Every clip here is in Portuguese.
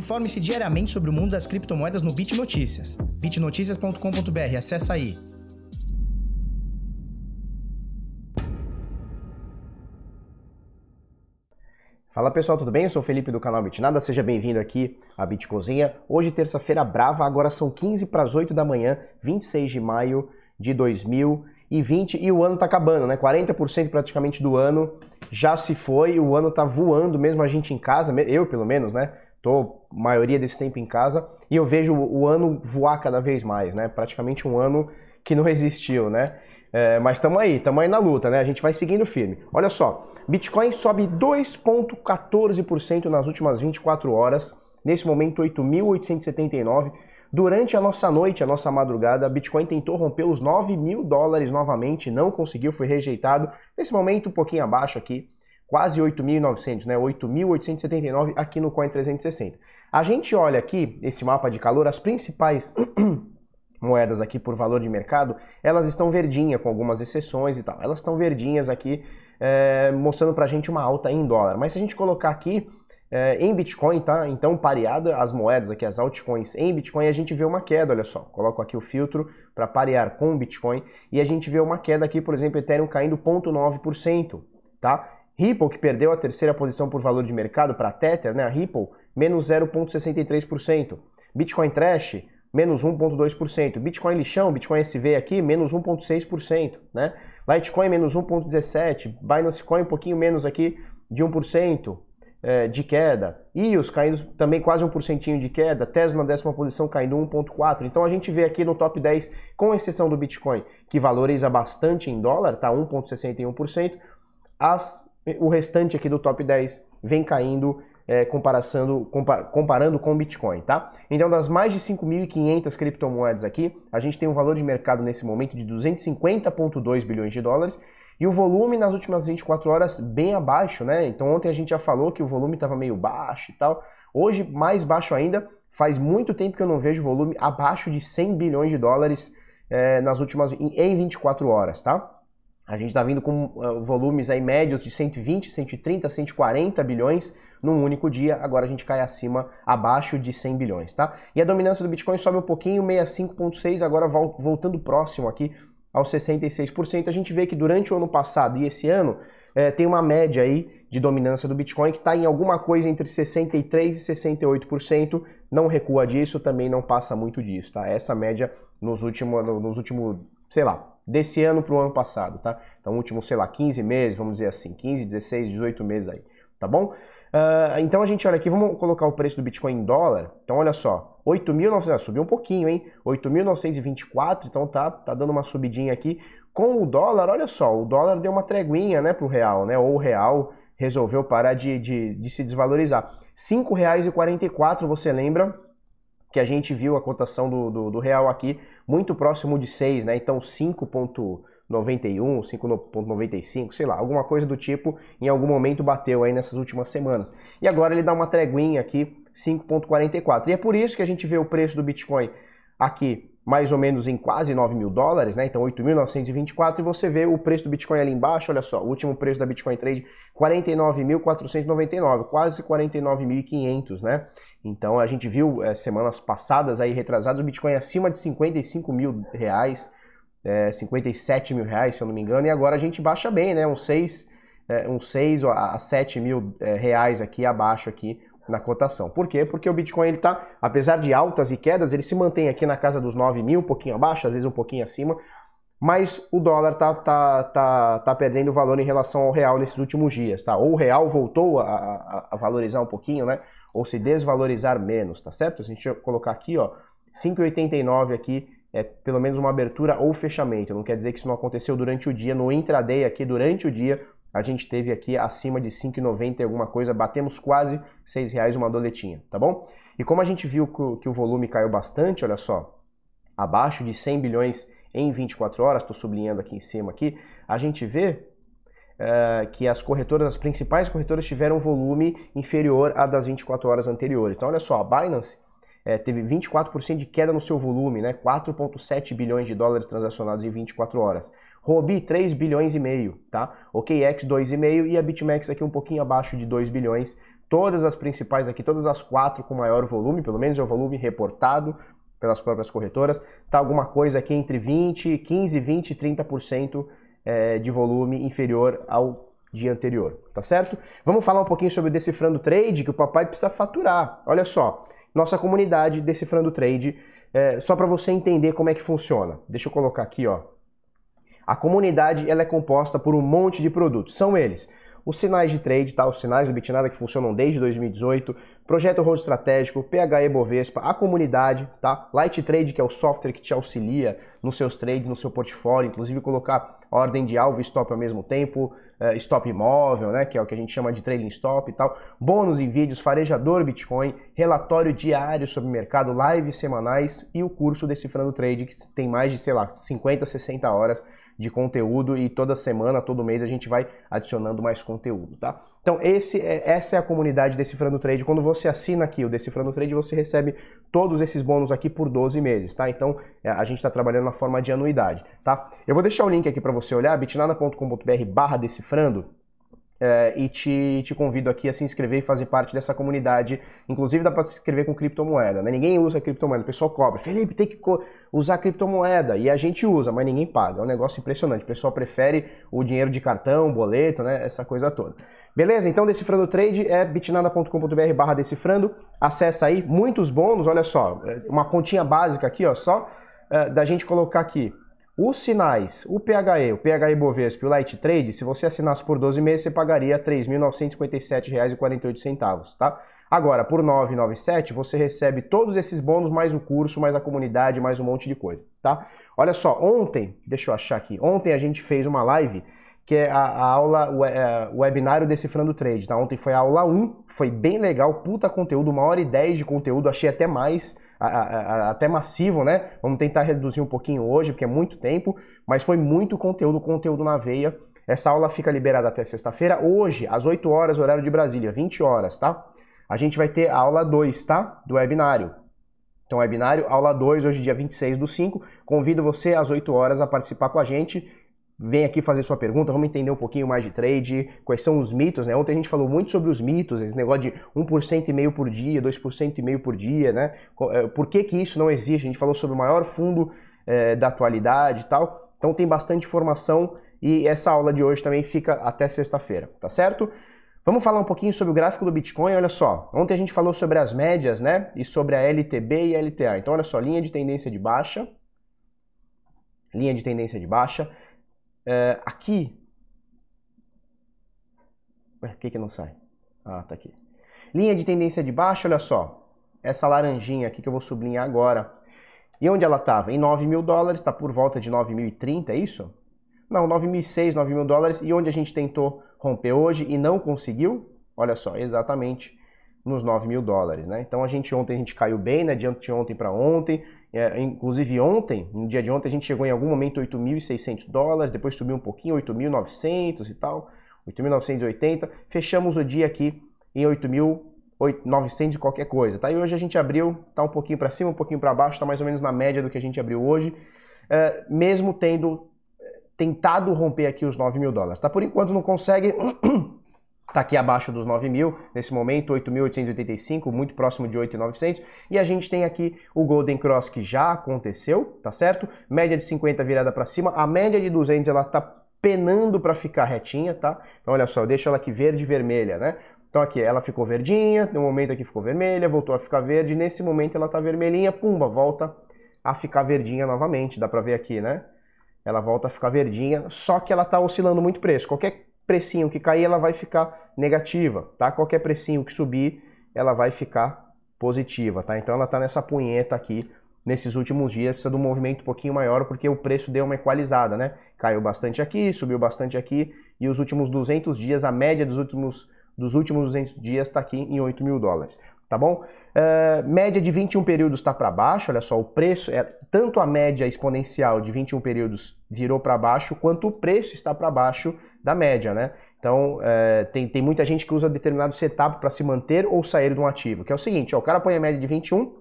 Informe-se diariamente sobre o mundo das criptomoedas no Bit Notícias. bitnoticias.com.br, acessa aí. Fala pessoal, tudo bem? Eu sou o Felipe do canal Bitnada, seja bem-vindo aqui à Bitcozinha. Hoje, terça-feira brava, agora são 15 para as 8 da manhã, 26 de maio de 2020 e o ano tá acabando, né? 40% praticamente do ano já se foi, o ano tá voando, mesmo a gente em casa, eu pelo menos, né? Tô maioria desse tempo em casa e eu vejo o ano voar cada vez mais, né? Praticamente um ano que não existiu, né? É, mas estamos aí, estamos aí na luta, né? A gente vai seguindo firme. Olha só, Bitcoin sobe 2,14% nas últimas 24 horas, nesse momento 8.879. Durante a nossa noite, a nossa madrugada, Bitcoin tentou romper os 9 mil dólares novamente, não conseguiu, foi rejeitado. Nesse momento, um pouquinho abaixo aqui, quase 8.900, né? 8.879 aqui no Coin 360. A gente olha aqui esse mapa de calor, as principais moedas aqui por valor de mercado, elas estão verdinhas, com algumas exceções e tal. Elas estão verdinhas aqui, é, mostrando pra gente uma alta em dólar. Mas se a gente colocar aqui é, em Bitcoin, tá? Então, pareada as moedas aqui, as altcoins em Bitcoin, a gente vê uma queda, olha só. Coloco aqui o filtro para parear com Bitcoin e a gente vê uma queda aqui, por exemplo, Ethereum caindo 0,9%, tá? Ripple, que perdeu a terceira posição por valor de mercado para a Tether, né, a Ripple, menos 0,63%. Bitcoin Trash, menos 1,2%. Bitcoin Lixão, Bitcoin SV aqui, menos 1,6%. Né? Litecoin, menos 1,17%. Binance Coin, um pouquinho menos aqui, de 1% é, de queda. EOS caindo também quase 1% de queda. Tesla décima posição caindo 1,4%. Então a gente vê aqui no top 10, com exceção do Bitcoin, que valoriza bastante em dólar, tá 1,61%. As o restante aqui do top 10 vem caindo é, comparando, comparando com o Bitcoin, tá? Então, das mais de 5.500 criptomoedas aqui, a gente tem um valor de mercado nesse momento de 250,2 bilhões de dólares e o volume nas últimas 24 horas bem abaixo, né? Então, ontem a gente já falou que o volume estava meio baixo e tal. Hoje, mais baixo ainda, faz muito tempo que eu não vejo volume abaixo de 100 bilhões de dólares é, nas últimas em 24 horas, tá? A gente está vindo com uh, volumes aí médios de 120, 130, 140 bilhões num único dia. Agora a gente cai acima, abaixo de 100 bilhões, tá? E a dominância do Bitcoin sobe um pouquinho, 65,6, agora voltando próximo aqui aos 66%. A gente vê que durante o ano passado e esse ano é, tem uma média aí de dominância do Bitcoin que está em alguma coisa entre 63% e 68%. Não recua disso, também não passa muito disso, tá? Essa média nos últimos, nos últimos sei lá, desse ano para o ano passado, tá? Então, último, sei lá, 15 meses, vamos dizer assim, 15, 16, 18 meses aí, tá bom? Uh, então a gente olha aqui, vamos colocar o preço do Bitcoin em dólar. Então olha só, 8.900, ah, subiu um pouquinho, hein? 8.924, então tá, tá dando uma subidinha aqui. Com o dólar, olha só, o dólar deu uma treguinha, né, pro real, né? Ou o real resolveu parar de, de, de se desvalorizar. R$ 5,44, você lembra? Que a gente viu a cotação do, do, do real aqui muito próximo de 6, né? Então 5,91, 5,95, sei lá, alguma coisa do tipo, em algum momento bateu aí nessas últimas semanas. E agora ele dá uma treguinha aqui, 5,44. E é por isso que a gente vê o preço do Bitcoin aqui mais ou menos em quase 9 mil dólares, né? Então 8.924 e você vê o preço do Bitcoin ali embaixo, olha só, o último preço da Bitcoin Trade 49.499, quase 49.500, né? Então a gente viu é, semanas passadas aí retrasadas o Bitcoin acima de 55 mil reais, é, 57 mil reais, se eu não me engano, e agora a gente baixa bem, né? Uns 6, é, uns 6 a 7 mil reais aqui abaixo aqui na cotação. Por quê? Porque o Bitcoin, ele tá, apesar de altas e quedas, ele se mantém aqui na casa dos 9 mil, um pouquinho abaixo, às vezes um pouquinho acima, mas o dólar tá, tá, tá, tá perdendo valor em relação ao real nesses últimos dias, tá? Ou o real voltou a, a, a valorizar um pouquinho, né? Ou se desvalorizar menos, tá certo? Se a gente colocar aqui, ó, 5,89 aqui é pelo menos uma abertura ou fechamento. Não quer dizer que isso não aconteceu durante o dia, no intraday aqui durante o dia, a gente teve aqui acima de 5,90 e alguma coisa, batemos quase 6 reais uma doletinha, tá bom? E como a gente viu que o volume caiu bastante, olha só, abaixo de 100 bilhões em 24 horas, estou sublinhando aqui em cima aqui, a gente vê uh, que as corretoras, as principais corretoras tiveram um volume inferior a das 24 horas anteriores. Então olha só, a Binance é, teve 24% de queda no seu volume, né? 4,7 bilhões de dólares transacionados em 24 horas. Robi 3 bilhões e meio, tá? OKEx 2,5 e a BitMEX aqui um pouquinho abaixo de 2 bilhões, todas as principais aqui, todas as quatro com maior volume, pelo menos é o volume reportado pelas próprias corretoras, tá alguma coisa aqui entre 20, 15, 20 e 30% é, de volume inferior ao dia anterior, tá certo? Vamos falar um pouquinho sobre o Decifrando Trade, que o papai precisa faturar. Olha só, nossa comunidade Decifrando Trade, é, só para você entender como é que funciona. Deixa eu colocar aqui, ó. A comunidade ela é composta por um monte de produtos. São eles os sinais de trade, tá? Os sinais do Bitnada que funcionam desde 2018, projeto rosto estratégico, PHE Bovespa, a comunidade, tá? Light Trade, que é o software que te auxilia nos seus trades, no seu portfólio, inclusive colocar ordem de alvo e stop ao mesmo tempo, uh, stop imóvel, né? Que é o que a gente chama de trailing stop e tal. Bônus em vídeos, farejador Bitcoin, relatório diário sobre mercado, lives semanais e o curso Decifrando Trade, que tem mais de, sei lá, 50, 60 horas de conteúdo e toda semana, todo mês a gente vai adicionando mais conteúdo, tá? Então esse é, essa é a comunidade Decifrando Trade. Quando você assina aqui o Decifrando Trade, você recebe todos esses bônus aqui por 12 meses, tá? Então é, a gente está trabalhando na forma de anuidade, tá? Eu vou deixar o link aqui para você olhar, bitnada.com.br barra decifrando, é, e te, te convido aqui a se inscrever e fazer parte dessa comunidade. Inclusive dá para se inscrever com criptomoeda, né? Ninguém usa criptomoeda, o pessoal cobra. Felipe, tem que usar criptomoeda. E a gente usa, mas ninguém paga. É um negócio impressionante. O pessoal prefere o dinheiro de cartão, boleto, né? Essa coisa toda. Beleza? Então, Decifrando Trade é bitnada.com.br barra decifrando. Acessa aí, muitos bônus, olha só. É, uma continha básica aqui, ó, só é, da gente colocar aqui. Os sinais, o PHE, o PHE Bovespa e o Light Trade, se você assinasse por 12 meses, você pagaria R$ 3.957,48, tá? Agora, por R$ 997, você recebe todos esses bônus, mais o curso, mais a comunidade, mais um monte de coisa, tá? Olha só, ontem, deixa eu achar aqui, ontem a gente fez uma live que é a, a aula, o, é, o webinário Decifrando Trade, tá? Ontem foi a aula 1, foi bem legal, puta conteúdo, uma hora e dez de conteúdo, achei até mais a, a, até massivo, né? Vamos tentar reduzir um pouquinho hoje, porque é muito tempo, mas foi muito conteúdo, conteúdo na veia. Essa aula fica liberada até sexta-feira. Hoje, às 8 horas, horário de Brasília, 20 horas, tá? A gente vai ter a aula 2, tá? Do webinário. Então, webinário, aula 2, hoje dia 26 do 5. Convido você às 8 horas a participar com a gente vem aqui fazer sua pergunta, vamos entender um pouquinho mais de trade, quais são os mitos, né? Ontem a gente falou muito sobre os mitos, esse negócio de 1% e meio por dia, 2% e meio por dia, né? Eh, por que que isso não existe? A gente falou sobre o maior fundo é, da atualidade e tal. Então tem bastante informação e essa aula de hoje também fica até sexta-feira, tá certo? Vamos falar um pouquinho sobre o gráfico do Bitcoin, olha só. Ontem a gente falou sobre as médias, né? E sobre a LTB e a LTA. Então olha só, linha de tendência de baixa, linha de tendência de baixa, é, aqui. Por que, que não sai? Ah, tá aqui. Linha de tendência de baixa, olha só. Essa laranjinha aqui que eu vou sublinhar agora. E onde ela estava? Em 9 mil dólares, está por volta de 9.030, é isso? Não, 9.006, 9 mil dólares. E onde a gente tentou romper hoje e não conseguiu? Olha só, exatamente nos 9 mil dólares, né? Então a gente ontem a gente caiu bem, né? De ontem para ontem. É, inclusive ontem, no dia de ontem, a gente chegou em algum momento 8.600 dólares, depois subiu um pouquinho, 8.900 e tal, 8.980. Fechamos o dia aqui em 8.900 e qualquer coisa, tá? E hoje a gente abriu, tá um pouquinho para cima, um pouquinho para baixo, tá mais ou menos na média do que a gente abriu hoje, é, mesmo tendo é, tentado romper aqui os 9 mil dólares, tá? Por enquanto não consegue, Está aqui abaixo dos 9 mil, nesse momento 8.885, muito próximo de 8.900. E a gente tem aqui o Golden Cross que já aconteceu, tá certo? Média de 50 virada para cima, a média de 200 ela está penando para ficar retinha, tá? Então olha só, eu deixo ela aqui verde e vermelha, né? Então aqui ela ficou verdinha, no momento aqui ficou vermelha, voltou a ficar verde, nesse momento ela tá vermelhinha, pumba, volta a ficar verdinha novamente, dá para ver aqui, né? Ela volta a ficar verdinha, só que ela tá oscilando muito preço. Qualquer precinho que cair, ela vai ficar negativa, tá? Qualquer precinho que subir, ela vai ficar positiva, tá? Então ela tá nessa punheta aqui nesses últimos dias, precisa de um movimento um pouquinho maior porque o preço deu uma equalizada, né? Caiu bastante aqui, subiu bastante aqui e os últimos 200 dias, a média dos últimos, dos últimos 200 dias está aqui em 8 mil dólares, tá bom? Uh, média de 21 períodos está para baixo, olha só, o preço, é tanto a média exponencial de 21 períodos virou para baixo, quanto o preço está para baixo da média, né? Então, é, tem, tem muita gente que usa determinado setup para se manter ou sair de um ativo, que é o seguinte, ó, o cara põe a média de 21,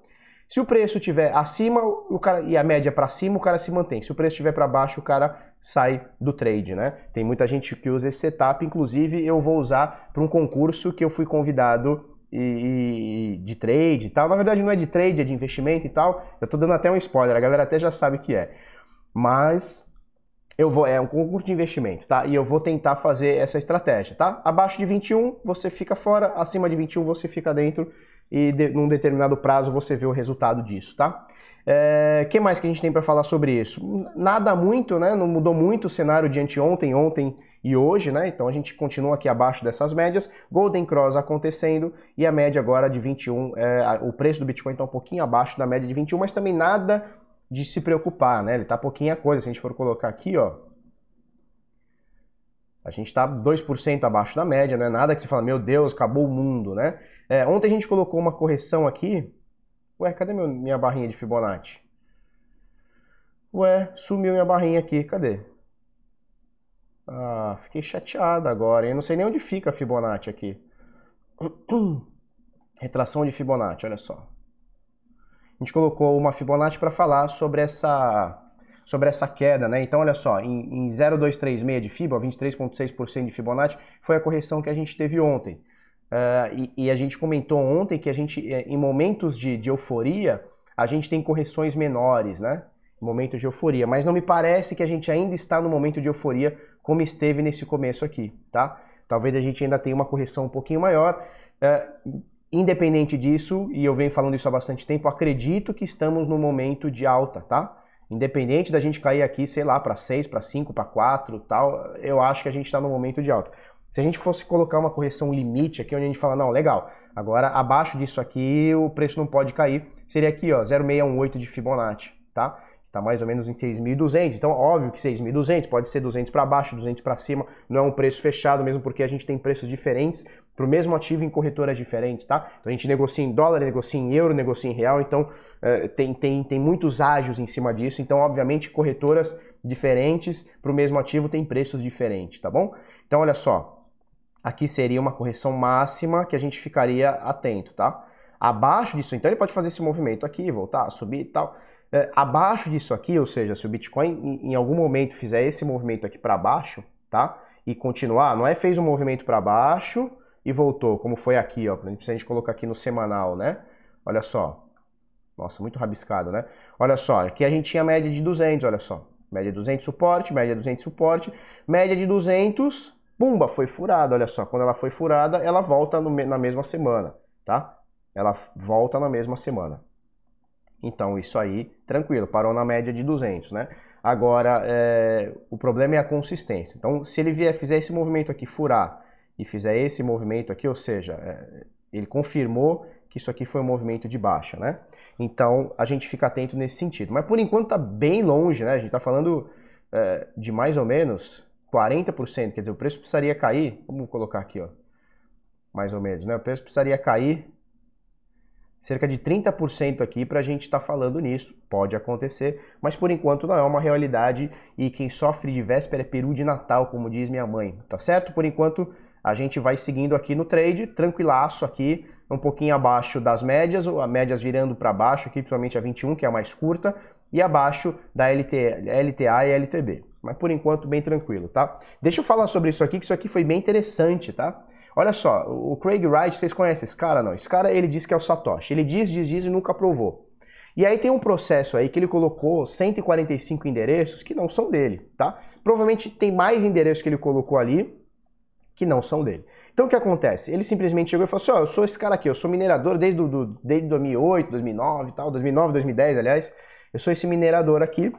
Se o preço estiver acima o cara, e a média para cima, o cara se mantém. Se o preço estiver para baixo, o cara sai do trade, né? Tem muita gente que usa esse setup, inclusive eu vou usar para um concurso que eu fui convidado e, e, de trade e tal. Na verdade não é de trade, é de investimento e tal. Eu tô dando até um spoiler, a galera até já sabe que é. Mas eu vou é um concurso de investimento, tá? E eu vou tentar fazer essa estratégia, tá? Abaixo de 21 você fica fora, acima de 21 você fica dentro e de, num determinado prazo você vê o resultado disso, tá? É, que mais que a gente tem para falar sobre isso? Nada muito, né? Não mudou muito o cenário de anteontem, ontem e hoje, né? Então a gente continua aqui abaixo dessas médias. Golden Cross acontecendo e a média agora de 21, é, o preço do Bitcoin está um pouquinho abaixo da média de 21, mas também nada de se preocupar, né? Ele tá pouquinha coisa. Se a gente for colocar aqui, ó, a gente está 2% abaixo da média, né? Nada que você fala, meu Deus, acabou o mundo, né? É, ontem a gente colocou uma correção aqui. Ué, cadê meu, minha barrinha de Fibonacci? Ué, sumiu minha barrinha aqui, cadê? Ah, fiquei chateado agora, Eu não sei nem onde fica a Fibonacci aqui. Retração de Fibonacci, olha só. A gente colocou uma Fibonacci para falar sobre essa sobre essa queda, né? Então, olha só, em, em 0,236 de FIBA, 23,6% de Fibonacci, foi a correção que a gente teve ontem. Uh, e, e, a gente comentou ontem que a gente, eh, em momentos de, de, euforia, a gente tem correções menores, né? Em momentos de euforia. Mas não me parece que a gente ainda está no momento de euforia como esteve nesse começo aqui, tá? Talvez a gente ainda tenha uma correção um pouquinho maior. Uh, independente disso, e eu venho falando isso há bastante tempo, acredito que estamos no momento de alta, tá? Independente da gente cair aqui, sei lá, para 6, para 5, para 4, tal, eu acho que a gente está no momento de alta. Se a gente fosse colocar uma correção limite aqui, onde a gente fala, não, legal, agora abaixo disso aqui o preço não pode cair, seria aqui, ó, 0,618 de Fibonacci, tá? Tá mais ou menos em 6.200. Então, óbvio que 6.200 pode ser 200 para baixo, 200 para cima, não é um preço fechado, mesmo porque a gente tem preços diferentes para o mesmo ativo em corretoras diferentes, tá? Então a gente negocia em dólar, negocia em euro, negocia em real, então é, tem, tem, tem muitos ágios em cima disso, então obviamente corretoras diferentes para o mesmo ativo tem preços diferentes, tá bom? Então olha só, aqui seria uma correção máxima que a gente ficaria atento, tá? Abaixo disso, então ele pode fazer esse movimento aqui, voltar, subir e tal. É, abaixo disso aqui, ou seja, se o Bitcoin em, em algum momento fizer esse movimento aqui para baixo, tá? E continuar, não é fez um movimento para baixo, e voltou, como foi aqui, ó. Se a gente colocar aqui no semanal, né? Olha só. Nossa, muito rabiscado, né? Olha só, aqui a gente tinha média de 200, olha só. Média de 200 suporte, média de 200 suporte, média de 200, pumba, foi furada, olha só. Quando ela foi furada, ela volta no, na mesma semana, tá? Ela volta na mesma semana. Então, isso aí, tranquilo, parou na média de 200, né? Agora, é, o problema é a consistência. Então, se ele vier, fizer esse movimento aqui, furar, e fizer esse movimento aqui, ou seja, é, ele confirmou que isso aqui foi um movimento de baixa, né? Então a gente fica atento nesse sentido. Mas por enquanto está bem longe, né? A gente está falando é, de mais ou menos 40%, quer dizer, o preço precisaria cair, vamos colocar aqui, ó, mais ou menos, né? O preço precisaria cair cerca de 30% aqui para a gente estar tá falando nisso. Pode acontecer, mas por enquanto não é uma realidade e quem sofre de véspera é peru de Natal, como diz minha mãe, tá certo? Por enquanto a gente vai seguindo aqui no trade, tranquilaço aqui, um pouquinho abaixo das médias, a médias virando para baixo aqui, principalmente a 21, que é a mais curta, e abaixo da LT, LTA e LTB. Mas por enquanto bem tranquilo, tá? Deixa eu falar sobre isso aqui, que isso aqui foi bem interessante, tá? Olha só, o Craig Wright, vocês conhecem esse cara? Não, esse cara ele diz que é o Satoshi. Ele diz, diz, diz e nunca provou. E aí tem um processo aí que ele colocou 145 endereços que não são dele, tá? Provavelmente tem mais endereços que ele colocou ali, que não são dele. Então o que acontece? Ele simplesmente chegou e falou assim: oh, eu sou esse cara aqui, eu sou minerador desde, do, desde 2008, 2009 e tal, 2009, 2010, aliás. Eu sou esse minerador aqui.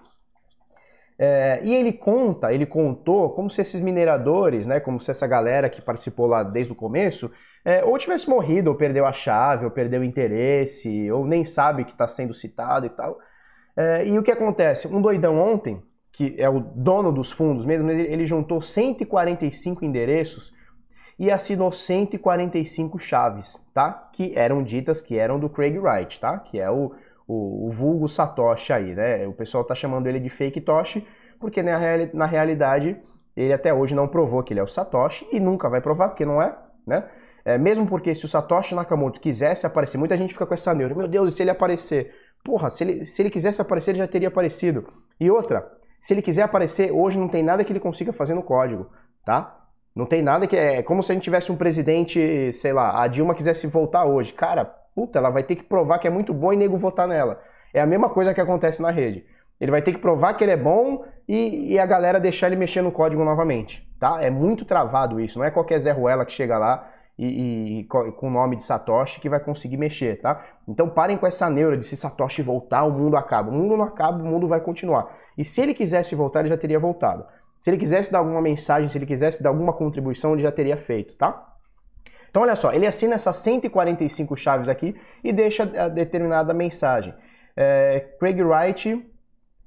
É, e ele conta, ele contou como se esses mineradores, né, como se essa galera que participou lá desde o começo, é, ou tivesse morrido, ou perdeu a chave, ou perdeu o interesse, ou nem sabe que está sendo citado e tal. É, e o que acontece? Um doidão ontem que é o dono dos fundos mesmo, ele juntou 145 endereços e assinou 145 chaves, tá? Que eram ditas que eram do Craig Wright, tá? Que é o, o, o vulgo Satoshi aí, né? O pessoal tá chamando ele de fake Toshi, porque na, reali na realidade ele até hoje não provou que ele é o Satoshi e nunca vai provar, porque não é, né? É, mesmo porque se o Satoshi Nakamoto quisesse aparecer, muita gente fica com essa neura, meu Deus, e se ele aparecer? Porra, se ele, se ele quisesse aparecer, ele já teria aparecido. E outra, se ele quiser aparecer, hoje não tem nada que ele consiga fazer no código, tá? Não tem nada que é, é como se a gente tivesse um presidente, sei lá, a Dilma quisesse voltar hoje. Cara, puta, ela vai ter que provar que é muito bom e nego votar nela. É a mesma coisa que acontece na rede. Ele vai ter que provar que ele é bom e, e, a galera deixar ele mexer no código novamente, tá? É muito travado isso. Não é qualquer Zé Ruela que chega lá e, e, com o nome de Satoshi que vai conseguir mexer, tá? Então parem com essa neura de se Satoshi voltar, o mundo acaba. O mundo não acaba, o mundo vai continuar. E se ele quisesse voltar, ele já teria voltado. Se ele quisesse dar alguma mensagem, se ele quisesse dar alguma contribuição, ele já teria feito, tá? Então olha só, ele assina essas 145 chaves aqui e deixa a determinada mensagem. É, Craig Wright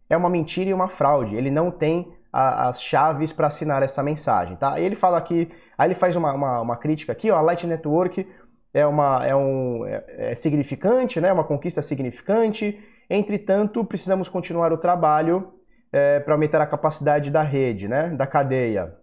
é uma mentira e uma fraude. Ele não tem a, as chaves para assinar essa mensagem, tá? E ele fala aqui, aí ele faz uma, uma, uma crítica aqui, ó, a Light Network é, uma, é, um, é, é significante, né? Uma conquista significante. Entretanto, precisamos continuar o trabalho é, para aumentar a capacidade da rede, né? Da cadeia.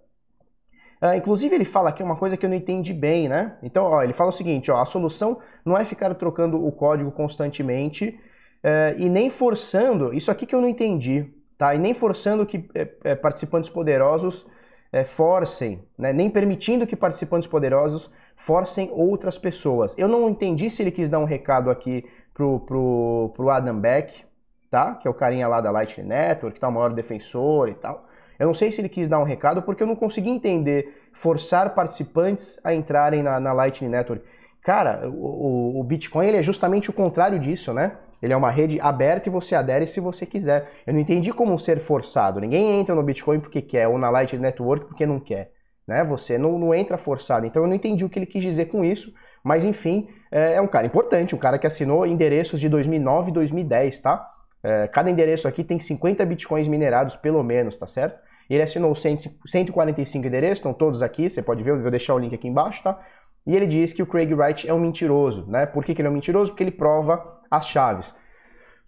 Uh, inclusive ele fala aqui uma coisa que eu não entendi bem, né? Então, ó, ele fala o seguinte, ó, a solução não é ficar trocando o código constantemente uh, e nem forçando, isso aqui que eu não entendi, tá? E nem forçando que é, participantes poderosos é, forcem, né? nem permitindo que participantes poderosos forcem outras pessoas. Eu não entendi se ele quis dar um recado aqui pro, pro, pro Adam Beck, tá? Que é o carinha lá da Lightning Network, que tá o maior defensor e tal. Eu não sei se ele quis dar um recado porque eu não consegui entender forçar participantes a entrarem na, na Lightning Network. Cara, o, o Bitcoin ele é justamente o contrário disso, né? Ele é uma rede aberta e você adere se você quiser. Eu não entendi como ser forçado. Ninguém entra no Bitcoin porque quer, ou na Lightning Network porque não quer. Né? Você não, não entra forçado. Então eu não entendi o que ele quis dizer com isso. Mas enfim, é, é um cara importante, um cara que assinou endereços de 2009 e 2010, tá? É, cada endereço aqui tem 50 bitcoins minerados, pelo menos, tá certo? Ele assinou 145 endereços, estão todos aqui, você pode ver, eu vou deixar o link aqui embaixo, tá? E ele diz que o Craig Wright é um mentiroso, né? Por que, que ele é um mentiroso? Porque ele prova as chaves.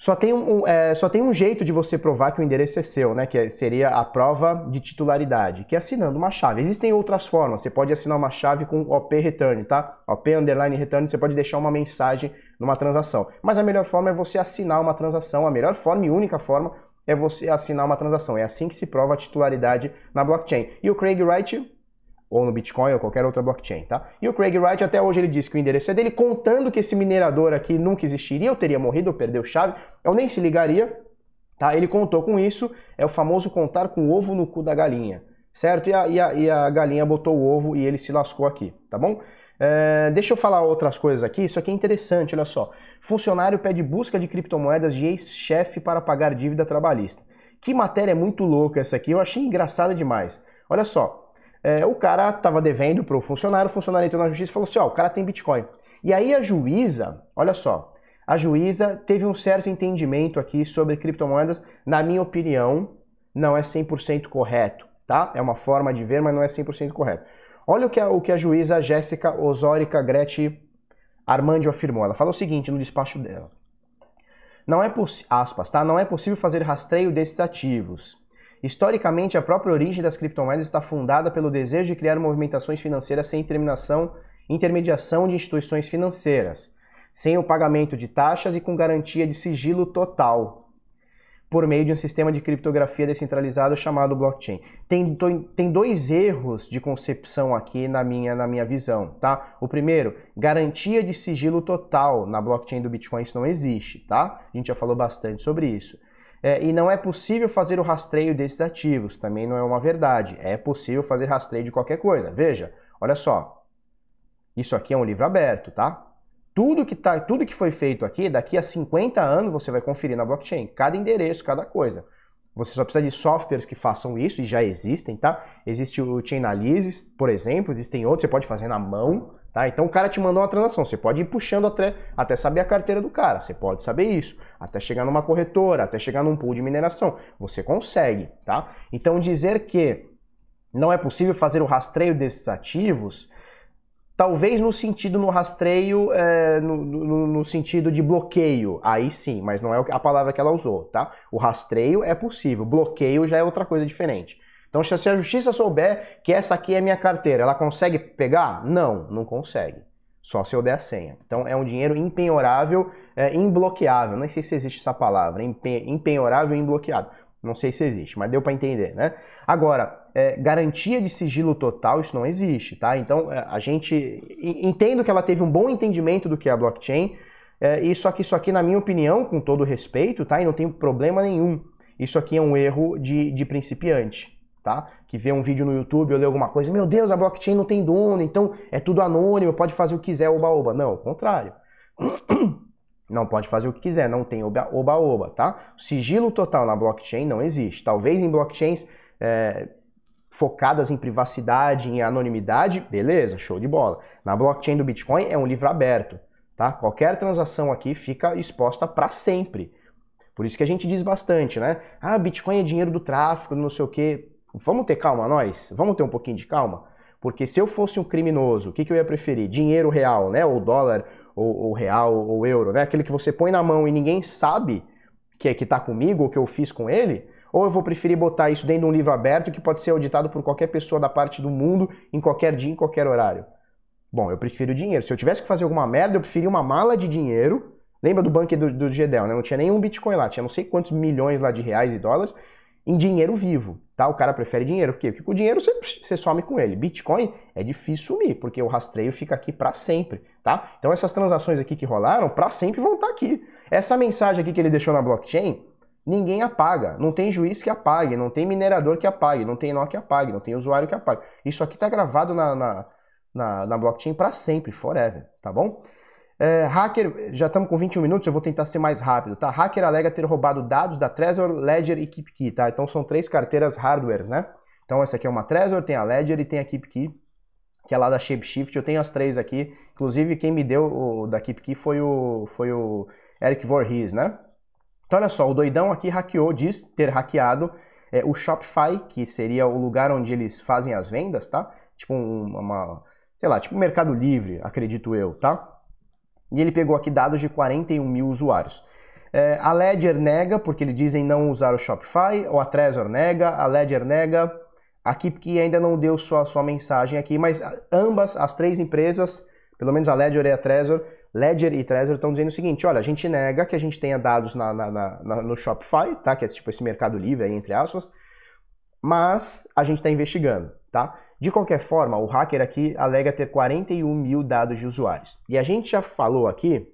Só tem um, é, só tem um jeito de você provar que o endereço é seu, né? Que é, seria a prova de titularidade, que é assinando uma chave. Existem outras formas. Você pode assinar uma chave com OP return, tá? OP underline return, você pode deixar uma mensagem numa transação. Mas a melhor forma é você assinar uma transação. A melhor forma e única forma é você assinar uma transação. É assim que se prova a titularidade na blockchain. E o Craig Wright ou no Bitcoin ou qualquer outra blockchain, tá? E o Craig Wright até hoje ele disse que o endereço é dele, contando que esse minerador aqui nunca existiria, eu teria morrido, eu perdeu chave, eu nem se ligaria, tá? Ele contou com isso, é o famoso contar com o ovo no cu da galinha, certo? E a, e a, e a galinha botou o ovo e ele se lascou aqui, tá bom? É, deixa eu falar outras coisas aqui, isso aqui é interessante, olha só. Funcionário pede busca de criptomoedas de ex-chefe para pagar dívida trabalhista. Que matéria muito louca essa aqui, eu achei engraçada demais. Olha só, é, o cara estava devendo para o funcionário, o funcionário entrou na justiça e falou assim: ó, o cara tem Bitcoin. E aí a juíza, olha só, a juíza teve um certo entendimento aqui sobre criptomoedas, na minha opinião, não é 100% correto, tá? É uma forma de ver, mas não é 100% correto. Olha o que a, o que a juíza Jéssica Osórica Gretchen Armando afirmou. Ela falou o seguinte no despacho dela. Não é aspas, tá? Não é possível fazer rastreio desses ativos. Historicamente, a própria origem das criptomoedas está fundada pelo desejo de criar movimentações financeiras sem terminação, intermediação de instituições financeiras, sem o pagamento de taxas e com garantia de sigilo total, por meio de um sistema de criptografia descentralizado chamado blockchain. Tem, tem dois erros de concepção aqui na minha, na minha visão, tá? O primeiro, garantia de sigilo total na blockchain do Bitcoin, isso não existe, tá? A gente já falou bastante sobre isso. É, e não é possível fazer o rastreio desses ativos, também não é uma verdade. É possível fazer rastreio de qualquer coisa. Veja, olha só. Isso aqui é um livro aberto, tá? Tudo que, tá, tudo que foi feito aqui, daqui a 50 anos você vai conferir na blockchain. Cada endereço, cada coisa. Você só precisa de softwares que façam isso, e já existem, tá? Existe o Chainalysis, por exemplo, existem outros, você pode fazer na mão, tá? Então o cara te mandou uma transação, você pode ir puxando até, até saber a carteira do cara, você pode saber isso, até chegar numa corretora, até chegar num pool de mineração, você consegue, tá? Então dizer que não é possível fazer o rastreio desses ativos Talvez no sentido no rastreio, é, no, no, no, sentido de bloqueio, aí sim, mas não é a palavra que ela usou, tá? O rastreio é possível, bloqueio já é outra coisa diferente. Então, se a justiça souber que essa aqui é minha carteira, ela consegue pegar? Não, não consegue. só se eu der a senha. Então é um dinheiro impenhorável, é, imbloqueável. Não sei se existe essa palavra, impenhorável e imbloqueado. Não sei se existe, mas deu para entender, né? Agora, é, garantia de sigilo total, isso não existe, tá? Então é, a gente entendo que ela teve um bom entendimento do que é a blockchain, é, e só que isso aqui, na minha opinião, com todo respeito, tá? E não tem problema nenhum. Isso aqui é um erro de, de principiante, tá? Que vê um vídeo no YouTube ou lê alguma coisa, meu Deus, a blockchain não tem dono, então é tudo anônimo, pode fazer o que quiser, oba-oba. Não, ao contrário. Não pode fazer o que quiser, não tem oba-oba, tá? Sigilo total na blockchain não existe. Talvez em blockchains é, focadas em privacidade, em anonimidade, beleza, show de bola. Na blockchain do Bitcoin é um livro aberto, tá? Qualquer transação aqui fica exposta para sempre. Por isso que a gente diz bastante, né? Ah, Bitcoin é dinheiro do tráfico, não sei o quê. Vamos ter calma nós? Vamos ter um pouquinho de calma? Porque se eu fosse um criminoso, o que, que eu ia preferir? Dinheiro real, né? Ou dólar, ou, ou real, ou euro, né? Aquele que você põe na mão e ninguém sabe que é que tá comigo, ou que eu fiz com ele, ou eu vou preferir botar isso dentro de um livro aberto que pode ser auditado por qualquer pessoa da parte do mundo, em qualquer dia, em qualquer horário. Bom, eu prefiro dinheiro. Se eu tivesse que fazer alguma merda, eu preferia uma mala de dinheiro. Lembra do banco do, do Gedel, né? Não tinha nenhum Bitcoin lá, tinha não sei quantos milhões lá de reais e dólares em dinheiro vivo, tá? O cara prefere dinheiro, por quê? Porque com o dinheiro você, você some com ele. Bitcoin é difícil sumir, porque o rastreio fica aqui para sempre, tá? Então essas transações aqui que rolaram, para sempre vão estar tá aqui. Essa mensagem aqui que ele deixou na blockchain, ninguém apaga. Não tem juiz que apague, não tem minerador que apague, não tem nó que apague, não tem usuário que apague. Isso aqui tá gravado na, na, na, na blockchain para sempre, forever, tá bom? É, hacker, já estamos com 21 minutos, eu vou tentar ser mais rápido, tá? Hacker alega ter roubado dados da Trezor, Ledger e KeepKey, tá? Então são três carteiras hardware, né? Então essa aqui é uma Trezor, tem a Ledger e tem a KeepKey, que é lá da ShapeShift. Eu tenho as três aqui. Inclusive quem me deu o da KeepKey foi o foi o Eric Voorhees, né? Então olha só, o doidão aqui hackeou, diz ter hackeado é, o Shopify, que seria o lugar onde eles fazem as vendas, tá? Tipo uma, sei lá, tipo Mercado Livre, acredito eu, tá? E ele pegou aqui dados de 41 mil usuários. É, a Ledger nega, porque eles dizem não usar o Shopify, ou a Trezor nega, a Ledger nega, a KeepKey ainda não deu sua, sua mensagem aqui, mas ambas, as três empresas, pelo menos a Ledger e a Trezor, Ledger e Trezor estão dizendo o seguinte, olha, a gente nega que a gente tenha dados na, na, na, no Shopify, tá? que é tipo esse mercado livre aí, entre aspas, mas a gente está investigando, tá? De qualquer forma, o hacker aqui alega ter 41 mil dados de usuários. E a gente já falou aqui.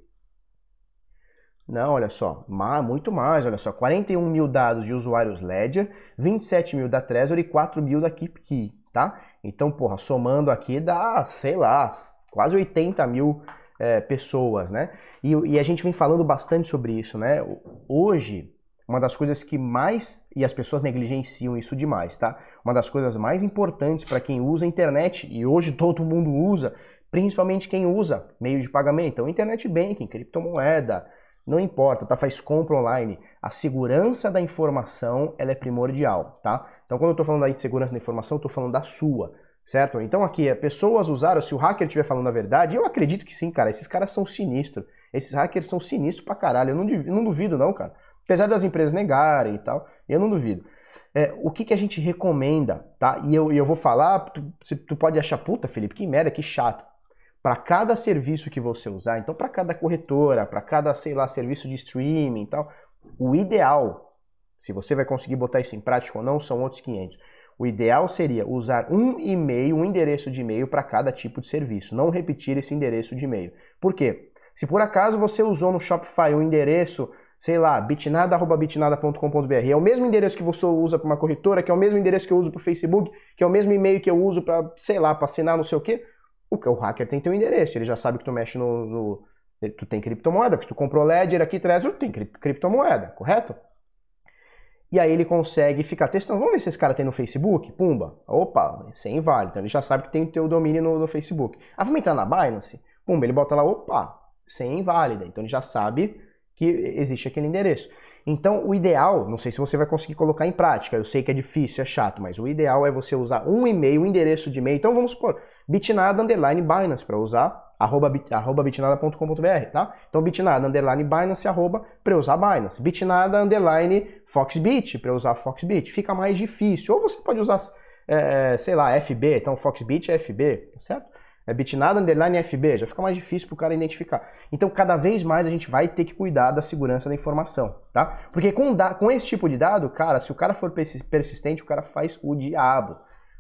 Não, olha só, muito mais, olha só, 41 mil dados de usuários Ledger, 27 mil da Trezor e 4 mil da KeepKey, tá? Então, porra, somando aqui dá, sei lá, quase 80 mil é, pessoas, né? E, e a gente vem falando bastante sobre isso, né? Hoje, uma das coisas que mais, e as pessoas negligenciam isso demais, tá? Uma das coisas mais importantes para quem usa a internet, e hoje todo mundo usa, principalmente quem usa meio de pagamento, então internet banking, criptomoeda, não importa, tá? Faz compra online. A segurança da informação, ela é primordial, tá? Então quando eu tô falando aí de segurança da informação, eu tô falando da sua, certo? Então aqui, é, pessoas usaram, se o hacker estiver falando a verdade, eu acredito que sim, cara, esses caras são sinistros. Esses hackers são sinistros pra caralho, eu não, não duvido não, cara. Apesar das empresas negarem e tal, eu não duvido. É, o que, que a gente recomenda, tá? E eu, eu vou falar, tu, tu pode achar, puta, Felipe, que merda, que chato. Para cada serviço que você usar, então para cada corretora, para cada, sei lá, serviço de streaming e tal, o ideal, se você vai conseguir botar isso em prática ou não, são outros 500. O ideal seria usar um e-mail, um endereço de e-mail para cada tipo de serviço, não repetir esse endereço de e-mail. Por quê? Se por acaso você usou no Shopify um endereço sei lá, bitnada.bitnada.com.br. É o mesmo endereço que você usa para uma corretora, que é o mesmo endereço que eu uso para o Facebook, que é o mesmo e-mail que eu uso para, sei lá, para assinar não sei o quê. O, o hacker tem teu endereço, ele já sabe que tu mexe no, no tu tem criptomoeda, porque tu comprou Ledger aqui, Trezor, tu tem criptomoeda, correto? E aí ele consegue ficar testando. Vamos ver se esse cara tem no Facebook? Pumba. Opa, sem inválido. Então ele já sabe que tem o teu domínio no, no, Facebook. Ah, vamos entrar na Binance? Pumba, ele bota lá, opa, sem inválida. Então ele já sabe que existe aquele endereço. Então, o ideal, não sei se você vai conseguir colocar em prática, eu sei que é difícil, é chato, mas o ideal é você usar um e-mail, um endereço de e-mail. Então, vamos supor, bitnada underline Binance para usar arroba, arroba bitnada.com.br, tá? Então, bitnada underline Binance arroba para usar Binance. Bitnada underline Foxbit para usar Foxbit. Fica mais difícil. Ou você pode usar, é, sei lá, FB, então Foxbit é FB, certo? é bitnada underline FB, já fica mais difícil para o cara identificar. Então, cada vez mais a gente vai ter que cuidar da segurança da informação, tá? Porque com, com esse tipo de dado, cara, se o cara for persistente, o cara faz o diabo.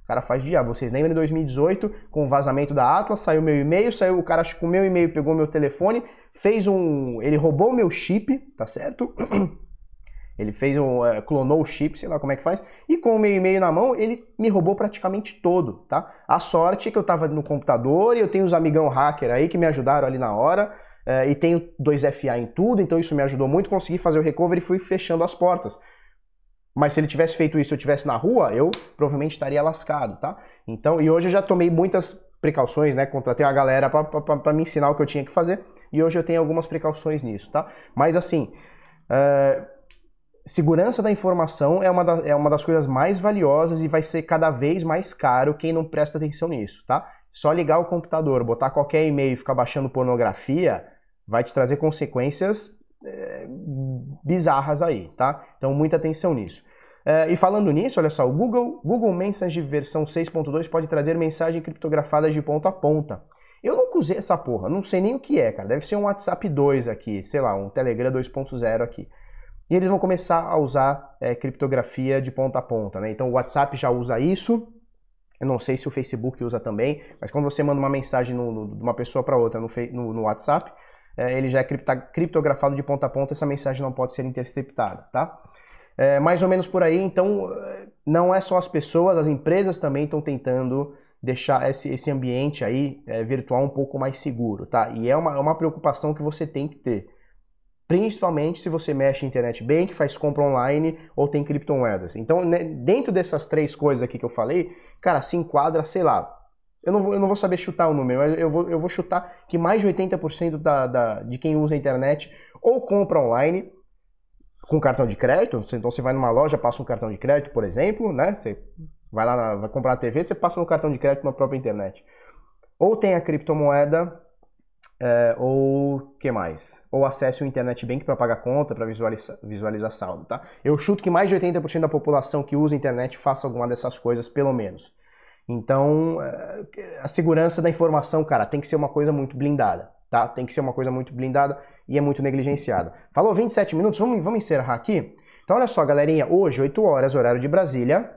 O cara faz diabo. Vocês lembram de 2018, com o vazamento da Atlas, saiu meu e-mail, saiu o cara com meu e-mail, pegou meu telefone, fez um... ele roubou meu chip, tá certo? Ele fez um. Uh, clonou o chip, sei lá como é que faz. E com o meu e-mail na mão, ele me roubou praticamente todo, tá? A sorte é que eu tava no computador e eu tenho os amigão hacker aí que me ajudaram ali na hora. Uh, e tenho 2FA em tudo, então isso me ajudou muito. Consegui fazer o recovery e fui fechando as portas. Mas se ele tivesse feito isso, eu tivesse na rua, eu provavelmente estaria lascado, tá? Então, e hoje eu já tomei muitas precauções, né? Contratei a galera para me ensinar o que eu tinha que fazer. E hoje eu tenho algumas precauções nisso, tá? Mas assim. Uh, segurança da informação é uma, da, é uma das coisas mais valiosas e vai ser cada vez mais caro quem não presta atenção nisso, tá? Só ligar o computador, botar qualquer e-mail e ficar baixando pornografia vai te trazer consequências é, bizarras aí, tá? Então muita atenção nisso. É, e falando nisso, olha só, o Google, Google Message versão 6.2 pode trazer mensagem criptografada de ponta a ponta. Eu nunca usei essa porra, não sei nem o que é, cara. Deve ser um WhatsApp 2 aqui, sei lá, um Telegram 2.0 aqui. E eles vão começar a usar é, criptografia de ponta a ponta, né? Então o WhatsApp já usa isso. Eu não sei se o Facebook usa também, mas quando você manda uma mensagem no, no, de uma pessoa para outra no, no, no WhatsApp, é, ele já é cripta, criptografado de ponta a ponta, essa mensagem não pode ser interceptada, tá? É, mais ou menos por aí, então não é só as pessoas, as empresas também estão tentando deixar esse, esse ambiente aí é, virtual um pouco mais seguro, tá? E é uma, é uma preocupação que você tem que ter principalmente se você mexe em internet bank, faz compra online ou tem criptomoedas. Então, né, dentro dessas três coisas aqui que eu falei, cara, se enquadra, sei lá, eu não vou, eu não vou saber chutar o número, mas eu vou, eu vou chutar que mais de 80% da, da, de quem usa a internet ou compra online com cartão de crédito, então você vai numa loja, passa um cartão de crédito, por exemplo, né? Você vai lá, na, vai comprar a TV, você passa no cartão de crédito na própria internet. Ou tem a criptomoeda é, ou que mais? Ou acesse o Internet Bank para pagar conta, para visualizar, visualizar saldo, tá? Eu chuto que mais de 80% da população que usa a internet faça alguma dessas coisas, pelo menos. Então, é, a segurança da informação, cara, tem que ser uma coisa muito blindada, tá? Tem que ser uma coisa muito blindada e é muito negligenciada. Falou 27 minutos, vamos, vamos encerrar aqui? Então, olha só, galerinha, hoje, 8 horas, horário de Brasília,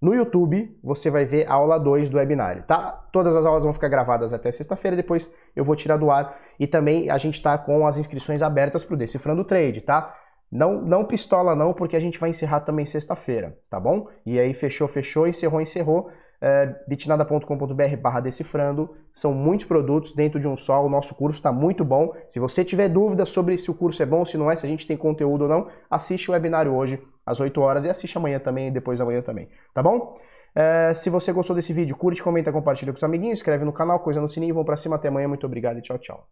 no YouTube, você vai ver a aula 2 do webinário, tá? Todas as aulas vão ficar gravadas até sexta-feira, depois eu vou tirar do ar. E também a gente está com as inscrições abertas para o Decifrando Trade, tá? Não, não pistola não, porque a gente vai encerrar também sexta-feira, tá bom? E aí fechou, fechou, encerrou, encerrou é, bitnada.com.br barra decifrando. São muitos produtos dentro de um só. O nosso curso está muito bom. Se você tiver dúvidas sobre se o curso é bom, se não é, se a gente tem conteúdo ou não, assiste o webinário hoje às 8 horas e assiste amanhã também e depois amanhã também, tá bom? É, se você gostou desse vídeo, curte, comenta, compartilha com os amiguinhos, inscreve no canal, coisa no sininho, vão pra cima, até amanhã, muito obrigado e tchau, tchau.